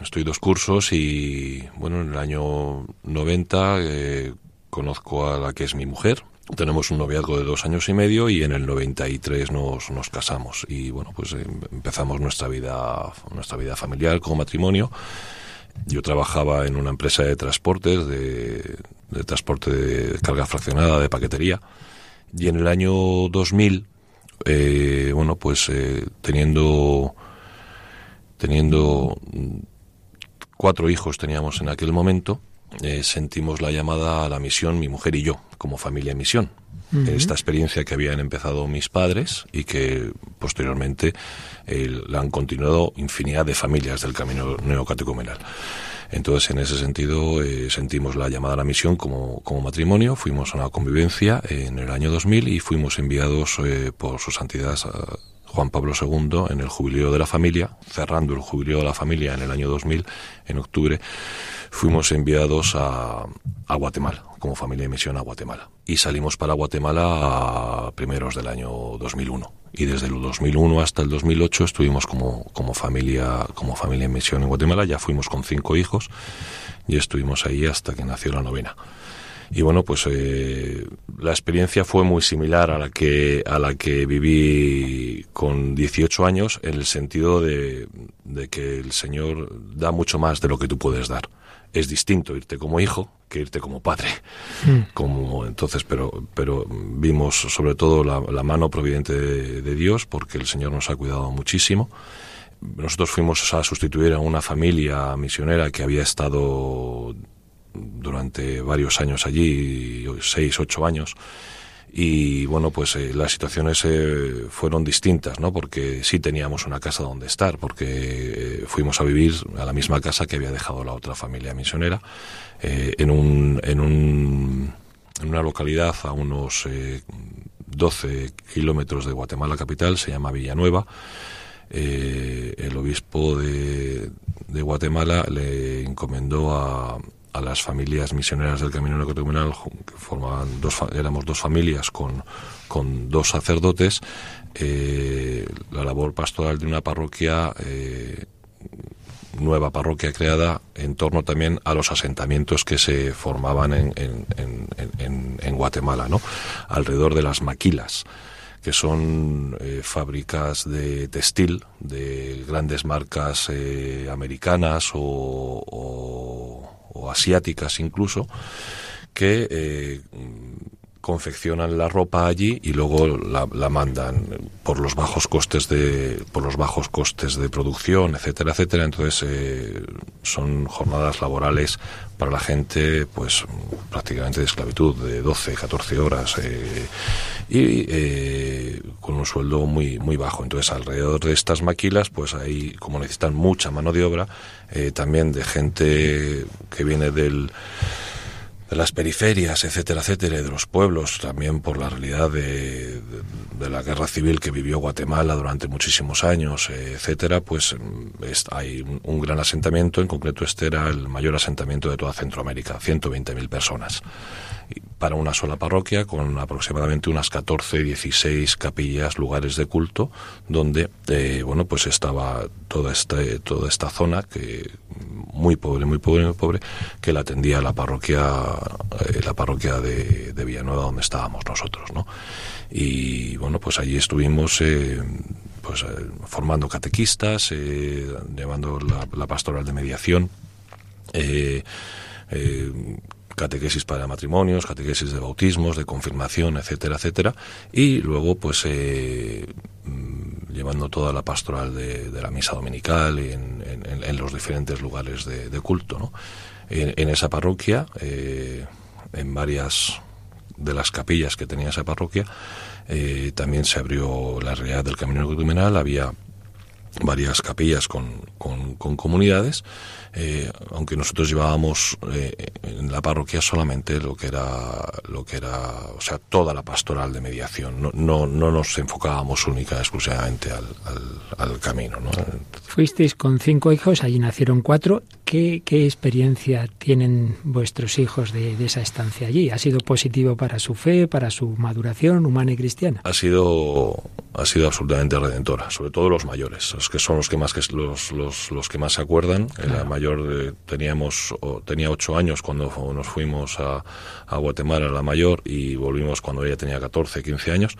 Estoy dos cursos y, bueno, en el año 90 eh, conozco a la que es mi mujer, tenemos un noviazgo de dos años y medio y en el 93 nos, nos casamos y bueno pues empezamos nuestra vida nuestra vida familiar como matrimonio Yo trabajaba en una empresa de transportes, de, de transporte de carga fraccionada, de paquetería. Y en el año 2000, eh, bueno, pues eh, teniendo, teniendo cuatro hijos teníamos en aquel momento, eh, sentimos la llamada a la misión, mi mujer y yo, como familia misión. Esta experiencia que habían empezado mis padres y que posteriormente eh, la han continuado infinidad de familias del camino neocatecumenal. Entonces, en ese sentido, eh, sentimos la llamada a la misión como, como matrimonio, fuimos a una convivencia en el año 2000 y fuimos enviados eh, por su santidad a Juan Pablo II en el jubileo de la familia, cerrando el jubileo de la familia en el año 2000, en octubre, fuimos enviados a, a Guatemala, como familia de misión a Guatemala. Y salimos para Guatemala a primeros del año 2001 y desde el 2001 hasta el 2008 estuvimos como, como familia como familia en misión en Guatemala. Ya fuimos con cinco hijos y estuvimos ahí hasta que nació la novena y bueno pues eh, la experiencia fue muy similar a la que a la que viví con 18 años en el sentido de, de que el Señor da mucho más de lo que tú puedes dar es distinto irte como hijo que irte como padre. Como entonces, pero, pero vimos sobre todo la, la mano providente de, de, Dios, porque el Señor nos ha cuidado muchísimo. Nosotros fuimos a sustituir a una familia misionera que había estado durante varios años allí, seis, ocho años, y bueno pues eh, las situaciones eh, fueron distintas no porque sí teníamos una casa donde estar porque eh, fuimos a vivir a la misma casa que había dejado la otra familia misionera eh, en un en un en una localidad a unos 12 kilómetros de Guatemala capital se llama Villanueva. El obispo de Guatemala le encomendó a a las familias misioneras del Camino Neocatecumenal, que formaban dos, éramos dos familias con, con dos sacerdotes, eh, la labor pastoral de una parroquia, eh, nueva parroquia creada en torno también a los asentamientos que se formaban en, en, en, en Guatemala, ¿no? alrededor de las maquilas que son eh, fábricas de textil de grandes marcas eh, americanas o, o o asiáticas incluso, que eh, confeccionan la ropa allí y luego la, la, mandan por los bajos costes de por los bajos costes de producción etcétera etcétera. Entonces eh, son jornadas laborales para la gente pues prácticamente de esclavitud de 12 14 horas eh, y eh, con un sueldo muy muy bajo. Entonces alrededor de estas maquilas pues ahí como necesitan mucha mano de obra eh, también de gente que viene del de las periferias, etcétera, etcétera, de los pueblos, también por la realidad de, la guerra civil que vivió Guatemala durante muchísimos años, etcétera, pues mm, hay un, un, gran asentamiento, en concreto este era el mayor asentamiento de toda Centroamérica, 120.000 personas, para una sola parroquia, con aproximadamente unas 14, 16 capillas, lugares de culto, donde, eh, bueno, pues estaba toda esta, toda esta zona que muy pobre, muy pobre, muy pobre, que la atendía la parroquia, eh, la parroquia de, Villanueva donde estábamos nosotros, ¿no? Y bueno, pues allí estuvimos eh, pues eh, formando catequistas, llevando la, la, pastoral de mediación, eh, catequesis para matrimonios, catequesis de bautismos, de confirmación, etcétera, etcétera, y luego pues llevando toda la pastoral de, de la misa dominical en, los diferentes lugares de, culto. ¿no? En, esa parroquia, eh, en varias de las capillas que tenía esa parroquia, eh, también se abrió la realidad del Camino Catecumenal, había varias capillas con, con, con comunidades, eh, aunque nosotros llevábamos eh, en la parroquia solamente lo que era lo que era o sea toda la pastoral de mediación no, no, no nos enfocábamos única exclusivamente al, al, al camino ¿no? fuisteis con cinco hijos allí nacieron cuatro ¿qué, qué experiencia tienen vuestros hijos de, de, esa estancia allí? ¿ha sido positivo para su fe para su maduración humana y cristiana? ha sido ha sido absolutamente redentora, sobre todo los mayores, los que son los que más que los, los, los que más se acuerdan. La mayor de, teníamos tenía ocho años cuando nos fuimos a, a Guatemala, la mayor, y volvimos cuando ella tenía 14, 15 años.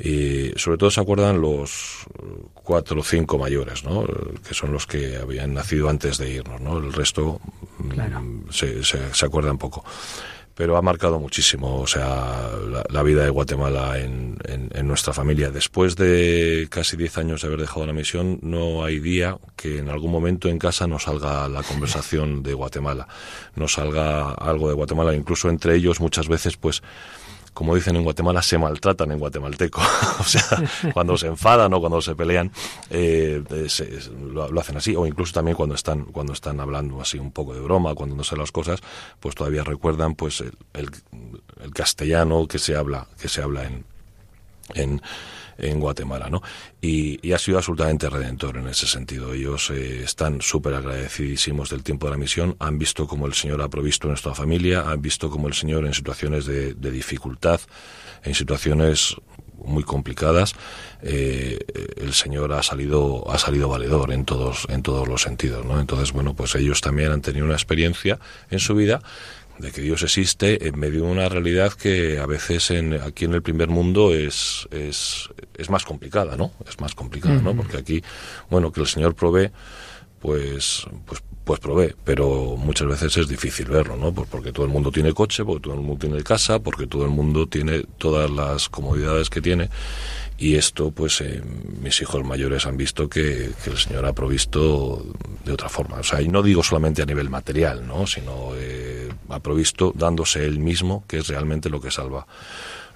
Y sobre todo se acuerdan los cuatro o cinco mayores, ¿no? que son los que habían nacido antes de irnos. ¿no? El resto mm, se, se, se acuerdan poco pero ha marcado muchísimo, o sea, la, vida de Guatemala en, en, nuestra familia. Después de casi 10 años de haber dejado la misión, no hay día que en algún momento en casa no salga la conversación de Guatemala, no salga algo de Guatemala, incluso entre ellos muchas veces, pues, como dicen en Guatemala, se maltratan en guatemalteco. o sea, cuando se enfadan o cuando se pelean, eh, lo, hacen así. O incluso también cuando están, cuando están hablando así un poco de broma, cuando no sé las cosas, pues todavía recuerdan pues el, el, castellano que se habla, que se habla en, en en Guatemala, ¿no? Y, ha sido absolutamente redentor en ese sentido. Ellos eh, están súper agradecidísimos del tiempo de la misión, han visto cómo el Señor ha provisto nuestra familia, han visto cómo el Señor en situaciones de, dificultad, en situaciones muy complicadas, eh, el Señor ha salido ha salido valedor en todos en todos los sentidos, ¿no? Entonces, bueno, pues ellos también han tenido una experiencia en su vida de que Dios existe en medio de una realidad que a veces en, aquí en el primer mundo es, es, es más complicada, ¿no? Es más complicada, ¿no? Porque aquí, bueno, que el Señor provee, pues, pues, pues provee, pero muchas veces es difícil verlo, ¿no? Pues porque todo el mundo tiene coche, porque todo el mundo tiene casa, porque todo el mundo tiene todas las comodidades que tiene y esto, pues, eh, mis hijos mayores han visto que, el Señor ha provisto de otra forma. O sea, y no digo solamente a nivel material, ¿no? Sino eh, ha provisto dándose él mismo, que es realmente lo que salva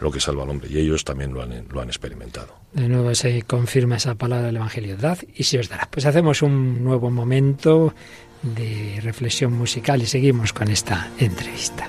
lo que salva al hombre. Y ellos también lo han, lo han experimentado. De nuevo se confirma esa palabra del Evangelio. Dad y si os dará. Pues hacemos un nuevo momento de reflexión musical y seguimos con esta entrevista.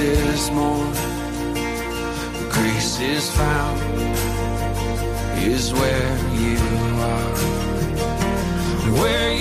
is more. Grace is found is where you are. Where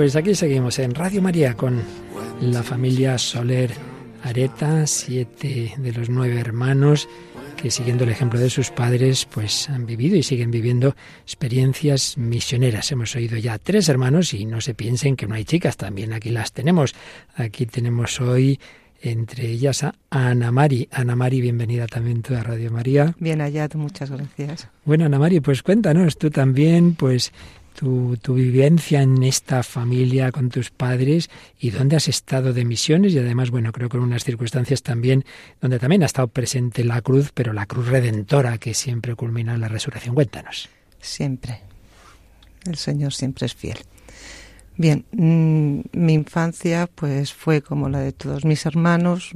Pues aquí seguimos en Radio María con la familia Soler Areta, siete de los nueve hermanos que siguiendo el ejemplo de sus padres, pues han vivido y siguen viviendo experiencias misioneras. Hemos oído ya tres hermanos y no se piensen que no hay chicas, también aquí las tenemos. Aquí tenemos hoy entre ellas a Ana Mari. Ana Mari, bienvenida también tú a Radio María. Bien hallado, muchas gracias. Bueno, Ana Mari, pues cuéntanos, tú también, pues tu, tu, vivencia en esta familia con tus padres y dónde has estado de misiones y además, bueno, creo que en unas circunstancias también donde también ha estado presente la cruz, pero la cruz redentora que siempre culmina en la resurrección. Cuéntanos. Siempre. El Señor siempre es fiel. Bien, mm, mi infancia pues fue como la de todos mis hermanos,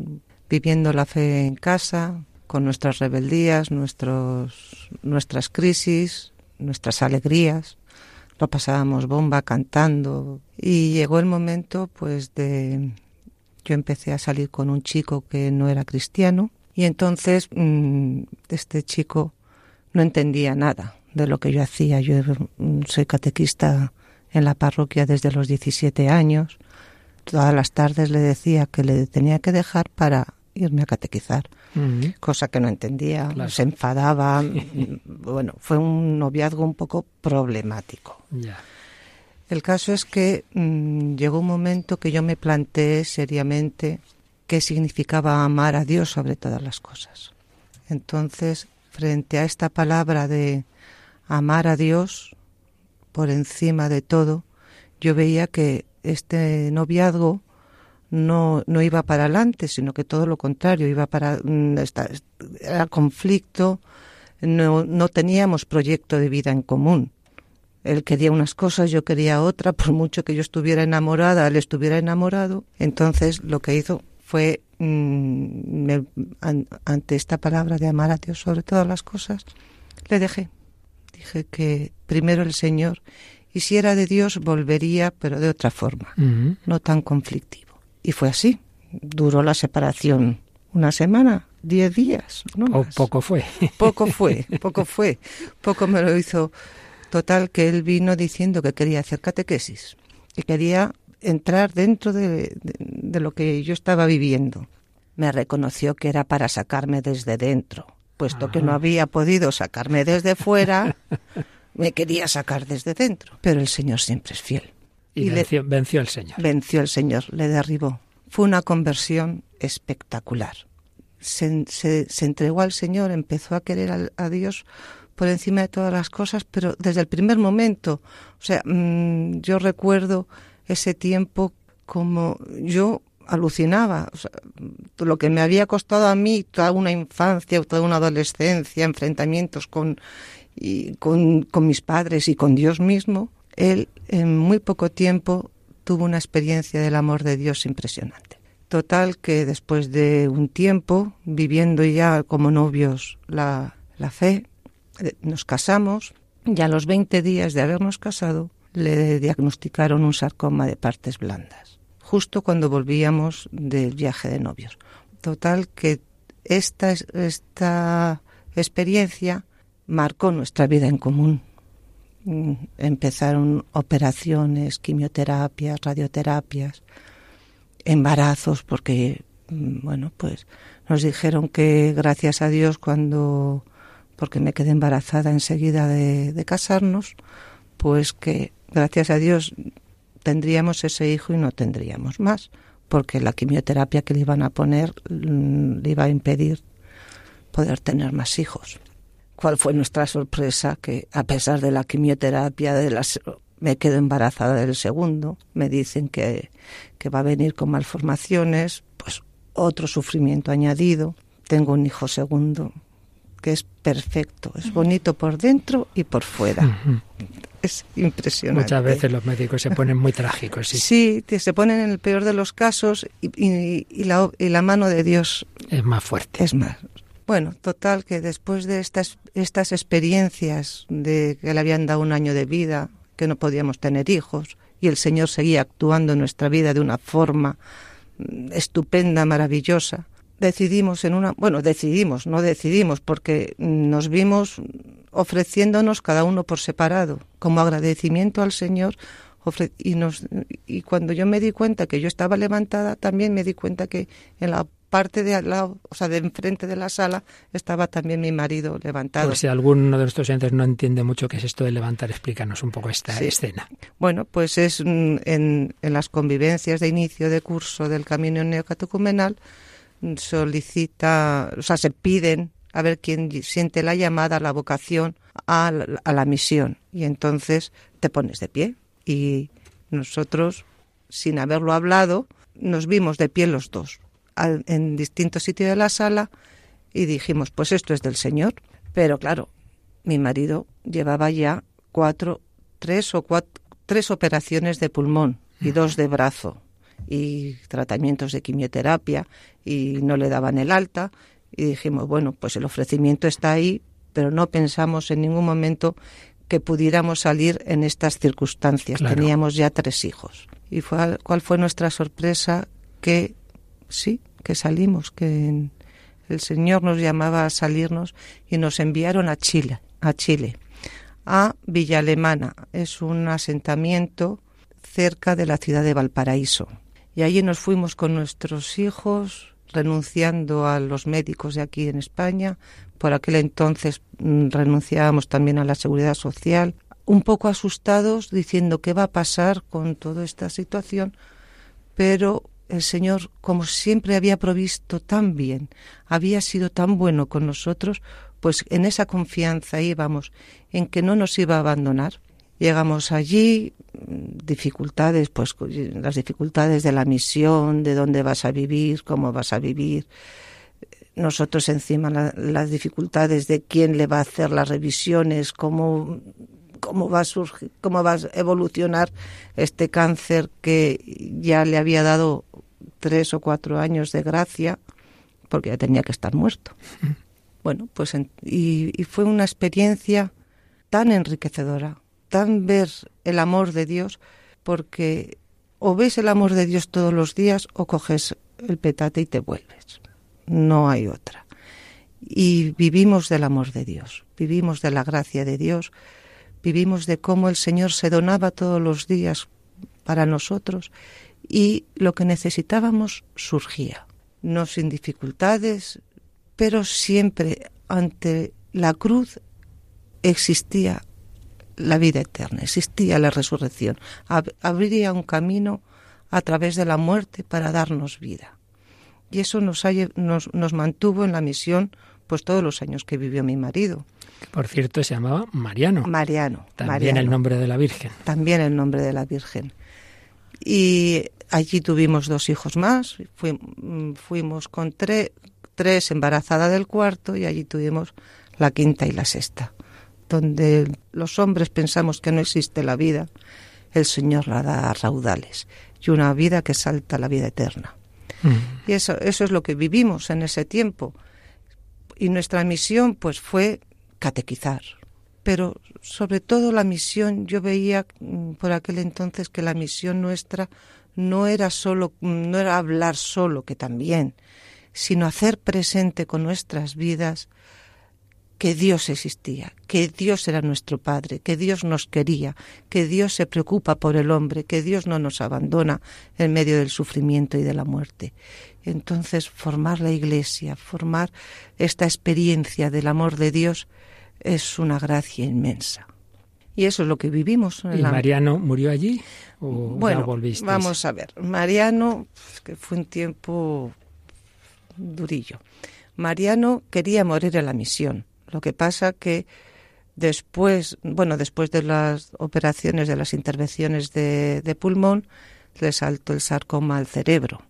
viviendo la fe en casa, con nuestras rebeldías, nuestros, nuestras crisis, nuestras alegrías. Lo pasábamos bomba cantando y llegó el momento pues de yo empecé a salir con un chico que no era cristiano y entonces mm, este chico no entendía nada de lo que yo hacía. Yo mm, soy catequista en la parroquia desde los 17 años. Todas las tardes le decía que le tenía que dejar para irme a catequizar, cosa que no entendía, se enfadaba. bueno, fue un noviazgo un poco problemático. El caso es que mm, llegó un momento que yo me planteé seriamente qué significaba amar a Dios sobre todas las cosas. Entonces, frente a esta palabra de amar a Dios por encima de todo, yo veía que este noviazgo no, no iba para adelante, sino que todo lo contrario, iba para mm, era conflicto, no, no teníamos proyecto de vida en común. Él quería unas cosas, yo quería otra, por mucho que yo estuviera enamorada, él estuviera enamorado. Entonces lo que hizo fue, mm, ante esta palabra de amar a Dios sobre todas las cosas, le dejé. Dije que primero el Señor, y si era de Dios, volvería, pero de otra forma, no tan conflictivo. Y fue así. Duró la separación una semana, diez días. No o poco fue. Poco fue, poco fue. Poco me lo hizo. Total, que él vino diciendo que quería hacer catequesis, que quería entrar dentro de, lo que yo estaba viviendo. Me reconoció que era para sacarme desde dentro, puesto que no había podido sacarme desde fuera, me quería sacar desde dentro. Pero el Señor siempre es fiel. Y, venció, venció el Señor. Venció el Señor, le derribó. Fue una conversión espectacular. Se, se, entregó al Señor, empezó a querer a, Dios por encima de todas las cosas, pero desde el primer momento. O sea, mm, yo recuerdo ese tiempo como yo alucinaba. lo que me había costado a mí toda una infancia, toda una adolescencia, enfrentamientos con, y con, con mis padres y con Dios mismo, él en muy poco tiempo tuvo una experiencia del amor de Dios impresionante. Total que después de un tiempo, viviendo ya como novios la, la fe, eh, nos casamos y a los 20 días de habernos casado le diagnosticaron un sarcoma de partes blandas, justo cuando volvíamos del viaje de novios. Total que esta, esta experiencia marcó nuestra vida en común. Mm, empezaron operaciones, quimioterapias, radioterapias, embarazos, porque, mm, bueno, pues nos dijeron que gracias a Dios cuando, porque me quedé embarazada enseguida de, de casarnos, pues que gracias a Dios tendríamos ese hijo y no tendríamos más, porque la quimioterapia que le iban a poner mm, le iba a impedir poder tener más hijos. ¿Cuál fue nuestra sorpresa? Que a pesar de la quimioterapia, de las, me quedo embarazada del segundo, me dicen que, que va a venir con malformaciones, pues otro sufrimiento añadido. Tengo un hijo segundo que es perfecto, es bonito por dentro y por fuera es impresionante. Muchas veces los médicos se ponen muy trágicos. Sí, sí se ponen en el peor de los casos y, la, y la mano de Dios es más fuerte. Es más. Bueno, total que después de estas, estas experiencias de que le habían dado un año de vida, que no podíamos tener hijos, y el Señor seguía actuando en nuestra vida de una forma mm, estupenda, maravillosa, decidimos en una, bueno, decidimos, no decidimos, porque nos vimos ofreciéndonos cada uno por separado, como agradecimiento al Señor. Y, nos, y cuando yo me di cuenta que yo estaba levantada, también me di cuenta que en la parte de al lado, o sea, de enfrente de la sala, estaba también mi marido levantado. Pues si alguno de nuestros oyentes no entiende mucho qué es esto de levantar, explícanos un poco esta escena. Bueno, pues es en, en las convivencias de inicio de curso del camino neocatecumenal, solicita, o sea, se piden a ver quién siente la llamada, la vocación a la, misión. Y entonces te pones de pie. Y nosotros, sin haberlo hablado, nos vimos de pie los dos en distintos sitios de la sala y dijimos, pues esto es del Señor. Pero claro, mi marido llevaba ya cuatro, tres o cuatro, tres operaciones de pulmón y dos de brazo y tratamientos de quimioterapia y no le daban el alta Y dijimos, bueno, pues el ofrecimiento está ahí, pero no pensamos en ningún momento que pudiéramos salir en estas circunstancias. Teníamos ya tres hijos. ¿Y fue, cuál fue nuestra sorpresa? Que sí, que salimos, que el Señor nos llamaba a salirnos y nos enviaron a Chile, a Chile, a Villa Alemana. Es un asentamiento cerca de la ciudad de Valparaíso. Y allí nos fuimos con nuestros hijos, renunciando a los médicos de aquí en España. Por aquel entonces mm, renunciábamos también a la seguridad social, un poco asustados, diciendo qué va a pasar con toda esta situación, pero el Señor, como siempre había provisto tan bien, había sido tan bueno con nosotros, pues en esa confianza íbamos, en que no nos iba a abandonar. Llegamos allí, dificultades, pues las dificultades de la misión, de dónde vas a vivir, cómo vas a vivir. Nosotros encima las dificultades de quién le va a hacer las revisiones, cómo cómo va a surgir, cómo va a evolucionar este cáncer que ya le había dado tres o cuatro años de gracia, porque ya tenía que estar muerto. Bueno, pues y, y fue una experiencia tan enriquecedora, tan ver el amor de Dios, porque o ves el amor de Dios todos los días o coges el petate y te vuelves. No hay otra. Y vivimos del amor de Dios, vivimos de la gracia de Dios, vivimos de cómo el Señor se donaba todos los días para nosotros y lo que necesitábamos surgía, no sin dificultades, pero siempre ante la cruz existía la vida eterna, existía la resurrección, abriría un camino a través de la muerte para darnos vida. Y eso nos, nos, nos mantuvo en la misión pues todos los años que vivió mi marido. Por cierto, se llamaba Mariano. Mariano. También el nombre de la Virgen. También el nombre de la Virgen. Y allí tuvimos dos hijos más. fuimos con tres embarazada del cuarto y allí tuvimos la quinta y la sexta. Donde los hombres pensamos que no existe la vida, el Señor la da a raudales. Y una vida que salta a la vida eterna. Mm. Y eso, eso es lo que vivimos en ese tiempo. Y nuestra misión pues fue catequizar. Pero sobre todo la misión, yo veía mm, por aquel entonces que la misión nuestra no era solo, mm, no era hablar solo, que también, sino hacer presente con nuestras vidas que Dios existía, que Dios era nuestro Padre, que Dios nos quería, que Dios se preocupa por el hombre, que Dios no nos abandona en medio del sufrimiento y de la muerte. Entonces, formar la Iglesia, formar esta experiencia del amor de Dios, es una gracia inmensa. Y eso es lo que vivimos. ¿Y Mariano murió allí o bueno, Vamos a ver. Mariano, que fue un tiempo durillo. Mariano quería morir en la misión. Lo que pasa que después, bueno, después de las operaciones, de las intervenciones de, de pulmón, le saltó el sarcoma al cerebro.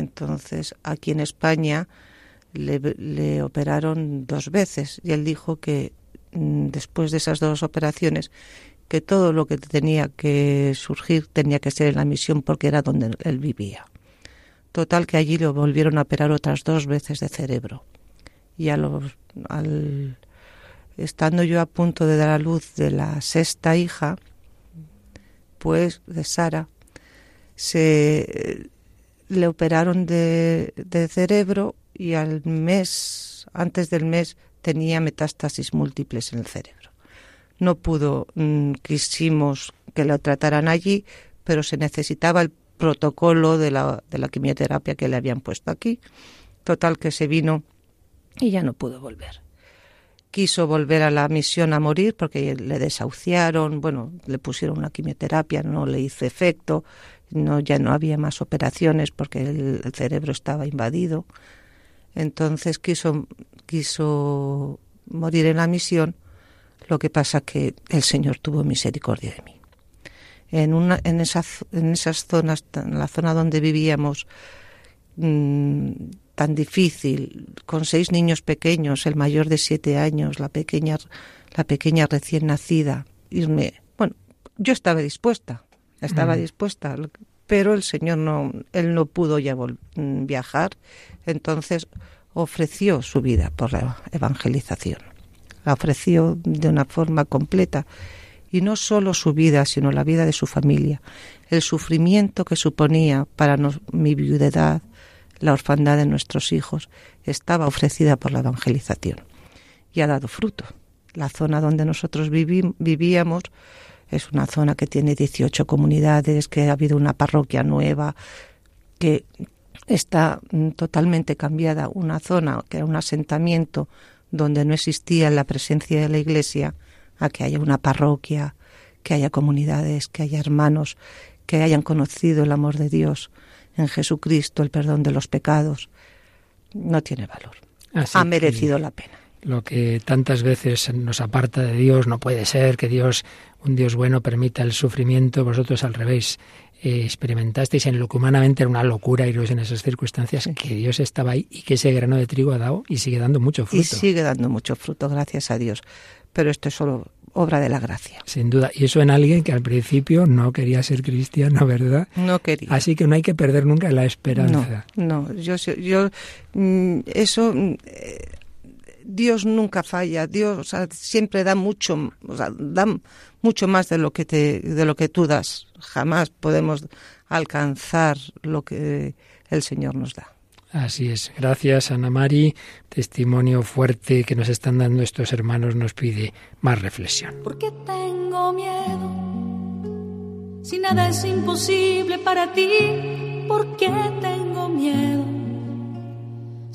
Entonces, aquí en España le, operaron dos veces y él dijo que Mm, después de esas dos operaciones que todo lo que tenía que surgir tenía que ser en la misión porque era donde él vivía. Total que allí lo volvieron a operar otras dos veces de cerebro. Y a los, al, estando yo a punto de dar a luz de la sexta hija, pues de Sara, se le operaron de, de cerebro y al mes, antes del mes, tenía metástasis múltiples en el cerebro. No pudo, mm, quisimos que lo trataran allí, pero se necesitaba el protocolo de la, de la quimioterapia que le habían puesto aquí. Total que se vino y ya no pudo volver. Quiso volver a la misión a morir porque le desahuciaron, bueno, le pusieron una quimioterapia, no le hizo efecto, no, ya no había más operaciones porque el cerebro estaba invadido. Entonces quiso, quiso morir en la misión, lo que pasa que el Señor tuvo misericordia de mí. En, una, en, esa, en esas zonas, en la zona donde vivíamos, mm, tan difícil, con seis niños pequeños, el mayor de siete años, la pequeña, la pequeña recién nacida, irme, bueno, yo estaba dispuesta, estaba mm. dispuesta, pero el Señor no, él no pudo ya mm, viajar, entonces ofreció su vida por la evangelización. La ofreció de una forma completa y no solo su vida, sino la vida de su familia, el sufrimiento que suponía para mi viudedad, la orfandad de nuestros hijos, estaba ofrecida por la evangelización y ha dado fruto. La zona donde nosotros vivíamos es una zona que tiene 18 comunidades, que ha habido una parroquia nueva, que está mm, totalmente cambiada. Una zona que era un asentamiento donde no existía la presencia de la iglesia, a que haya una parroquia, que haya comunidades, que haya hermanos que hayan conocido el amor de Dios en Jesucristo, el perdón de los pecados, no tiene valor. ha merecido la pena lo que tantas veces nos aparta de Dios, no puede ser que Dios, un Dios bueno, permita el sufrimiento, vosotros al revés. Eh, experimentasteis en lo que humanamente era una locura iros en esas circunstancias, que Dios estaba ahí y que ese grano de trigo ha dado y sigue dando mucho fruto. Y sigue dando mucho fruto, gracias a Dios. Pero esto es solo obra de la gracia. Sin duda. Y eso en alguien que al principio no quería ser cristiano, ¿verdad? No quería. Así que no hay que perder nunca la esperanza. No, no. Yo, yo mm, eso mm, Dios nunca falla, Dios siempre da mucho, da mucho más de lo que te, de lo que tú das. Jamás podemos alcanzar lo que el Señor nos da. Así es. Gracias, Ana Mari. Testimonio fuerte que nos están dando estos hermanos nos pide más reflexión. Porque tengo miedo. Si nada es imposible para ti, ¿por qué tengo miedo?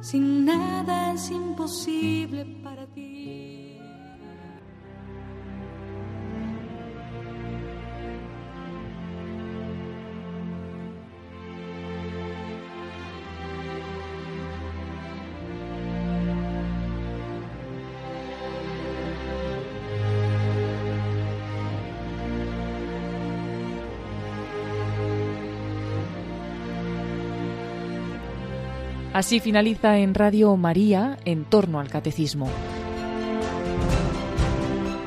sin nada es imposible para ti. Así finaliza en Radio María en torno al catecismo.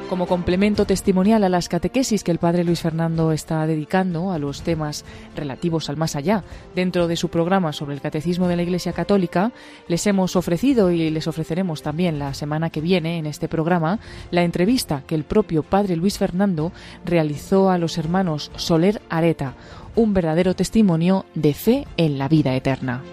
Como complemento testimonial a las catequesis que el padre Luis Fernando está dedicando a los temas relativos al más allá dentro de su programa sobre el catecismo de la Iglesia Católica, les hemos ofrecido y les ofreceremos también la semana que viene en este programa la entrevista que el propio padre Luis Fernando realizó a los hermanos Soler Areta, un verdadero testimonio de fe en la vida eterna.